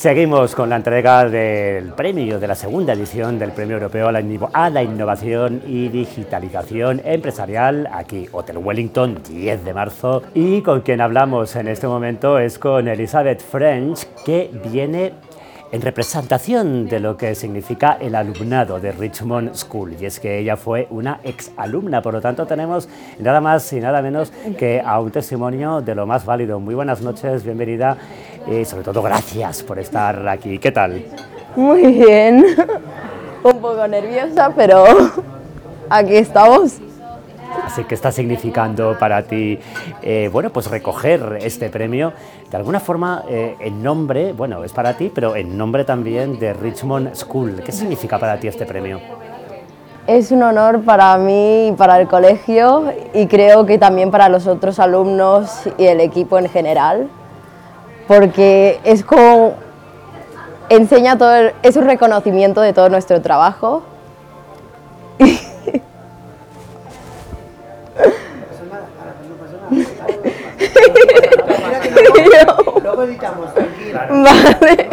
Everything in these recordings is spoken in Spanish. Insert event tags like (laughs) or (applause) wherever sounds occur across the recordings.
Seguimos con la entrega del premio de la segunda edición del Premio Europeo a la, Innovación y Digitalización Empresarial aquí, Hotel Wellington, 10 de marzo. Y con quien hablamos en este momento es con Elizabeth French, que viene en representación de lo que significa el alumnado de Richmond School. Y es que ella fue una exalumna, por lo tanto tenemos nada más y nada menos que a un testimonio de lo más válido. Muy buenas noches, bienvenida y sobre todo gracias por estar aquí. ¿Qué tal? Muy bien, (laughs) un poco nerviosa, pero (laughs) aquí estamos. Así que está significando para ti, eh, bueno, pues recoger este premio, de alguna forma eh, en nombre, bueno, es para ti, pero en nombre también de Richmond School. ¿Qué significa para ti este premio? Es un honor para mí y para el colegio y creo que también para los otros alumnos y el equipo en general, porque es como enseña todo, es un reconocimiento de todo nuestro trabajo (laughs) Luego editamos, tranquila. Vale.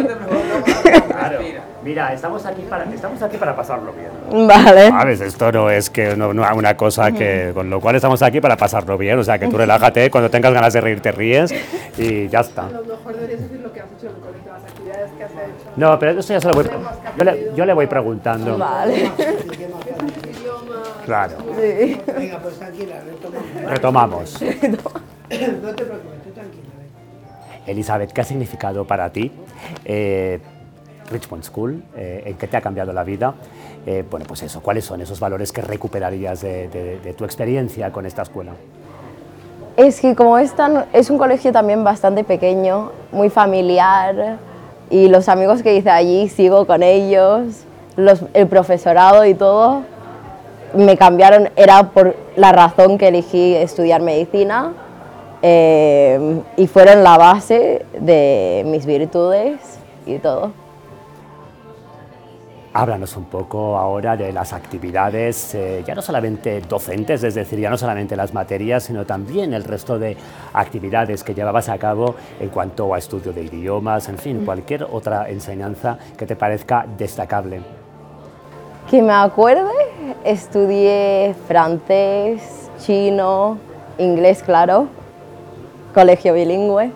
Claro. Mira, estamos aquí para, estamos aquí para pasarlo bien. Vale. Sabes, esto no es que no, no, una cosa que con lo cual estamos aquí para pasarlo bien, o sea, que tú relájate, cuando tengas ganas de reír te ríes y ya está. A lo mejor deberías decir lo que has hecho con las actividades que has hecho. No, pero eso ya se lo voy yo le, yo le voy preguntando. Vale. Claro. Sí. Venga, pues tranquila, retomamos. Retomamos. (laughs) no te preocupes, tú tranquila. Elizabeth, ¿qué ha significado para ti eh, Richmond School? Eh, ¿En qué te ha cambiado la vida? Eh, bueno, pues eso, ¿cuáles son esos valores que recuperarías de, de, de tu experiencia con esta escuela? Es que como es, tan, es un colegio también bastante pequeño, muy familiar, y los amigos que hice allí sigo con ellos, los, el profesorado y todo, me cambiaron, era por la razón que elegí estudiar medicina eh, y fueron la base de mis virtudes y todo. Háblanos un poco ahora de las actividades, eh, ya no solamente docentes, es decir, ya no solamente las materias, sino también el resto de actividades que llevabas a cabo en cuanto a estudio de idiomas, en fin, cualquier otra enseñanza que te parezca destacable. Que me acuerde, estudié francés, chino, inglés, claro, colegio bilingüe.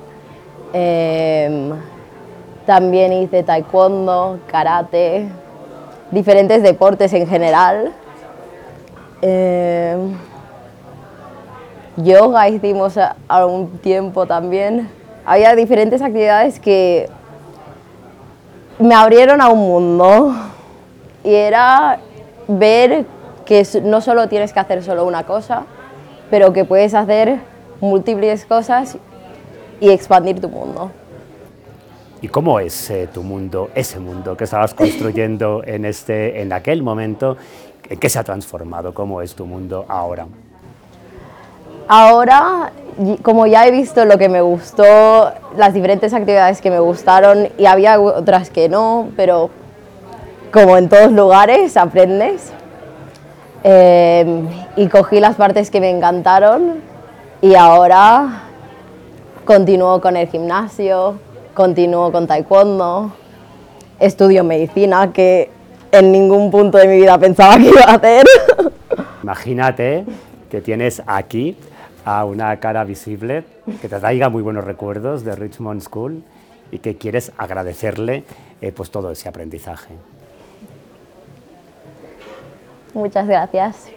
Eh, también hice taekwondo, karate, diferentes deportes en general. Eh, yoga hicimos algún tiempo también. Había diferentes actividades que me abrieron a un mundo y era ver que no solo tienes que hacer solo una cosa, pero que puedes hacer múltiples cosas y expandir tu mundo. ¿Y cómo es eh, tu mundo, ese mundo que estabas construyendo (laughs) en, este, en aquel momento? ¿En qué se ha transformado? ¿Cómo es tu mundo ahora? Ahora, como ya he visto lo que me gustó, las diferentes actividades que me gustaron y había otras que no, pero como en todos lugares aprendes. Eh, y cogí las partes que me encantaron y ahora continúo con el gimnasio, continúo con taekwondo, estudio medicina, que en ningún punto de mi vida pensaba que iba a hacer. (laughs) Imagínate que tienes aquí a una cara visible que te traiga muy buenos recuerdos de Richmond School y que quieres agradecerle eh, pues todo ese aprendizaje. Muchas gracias.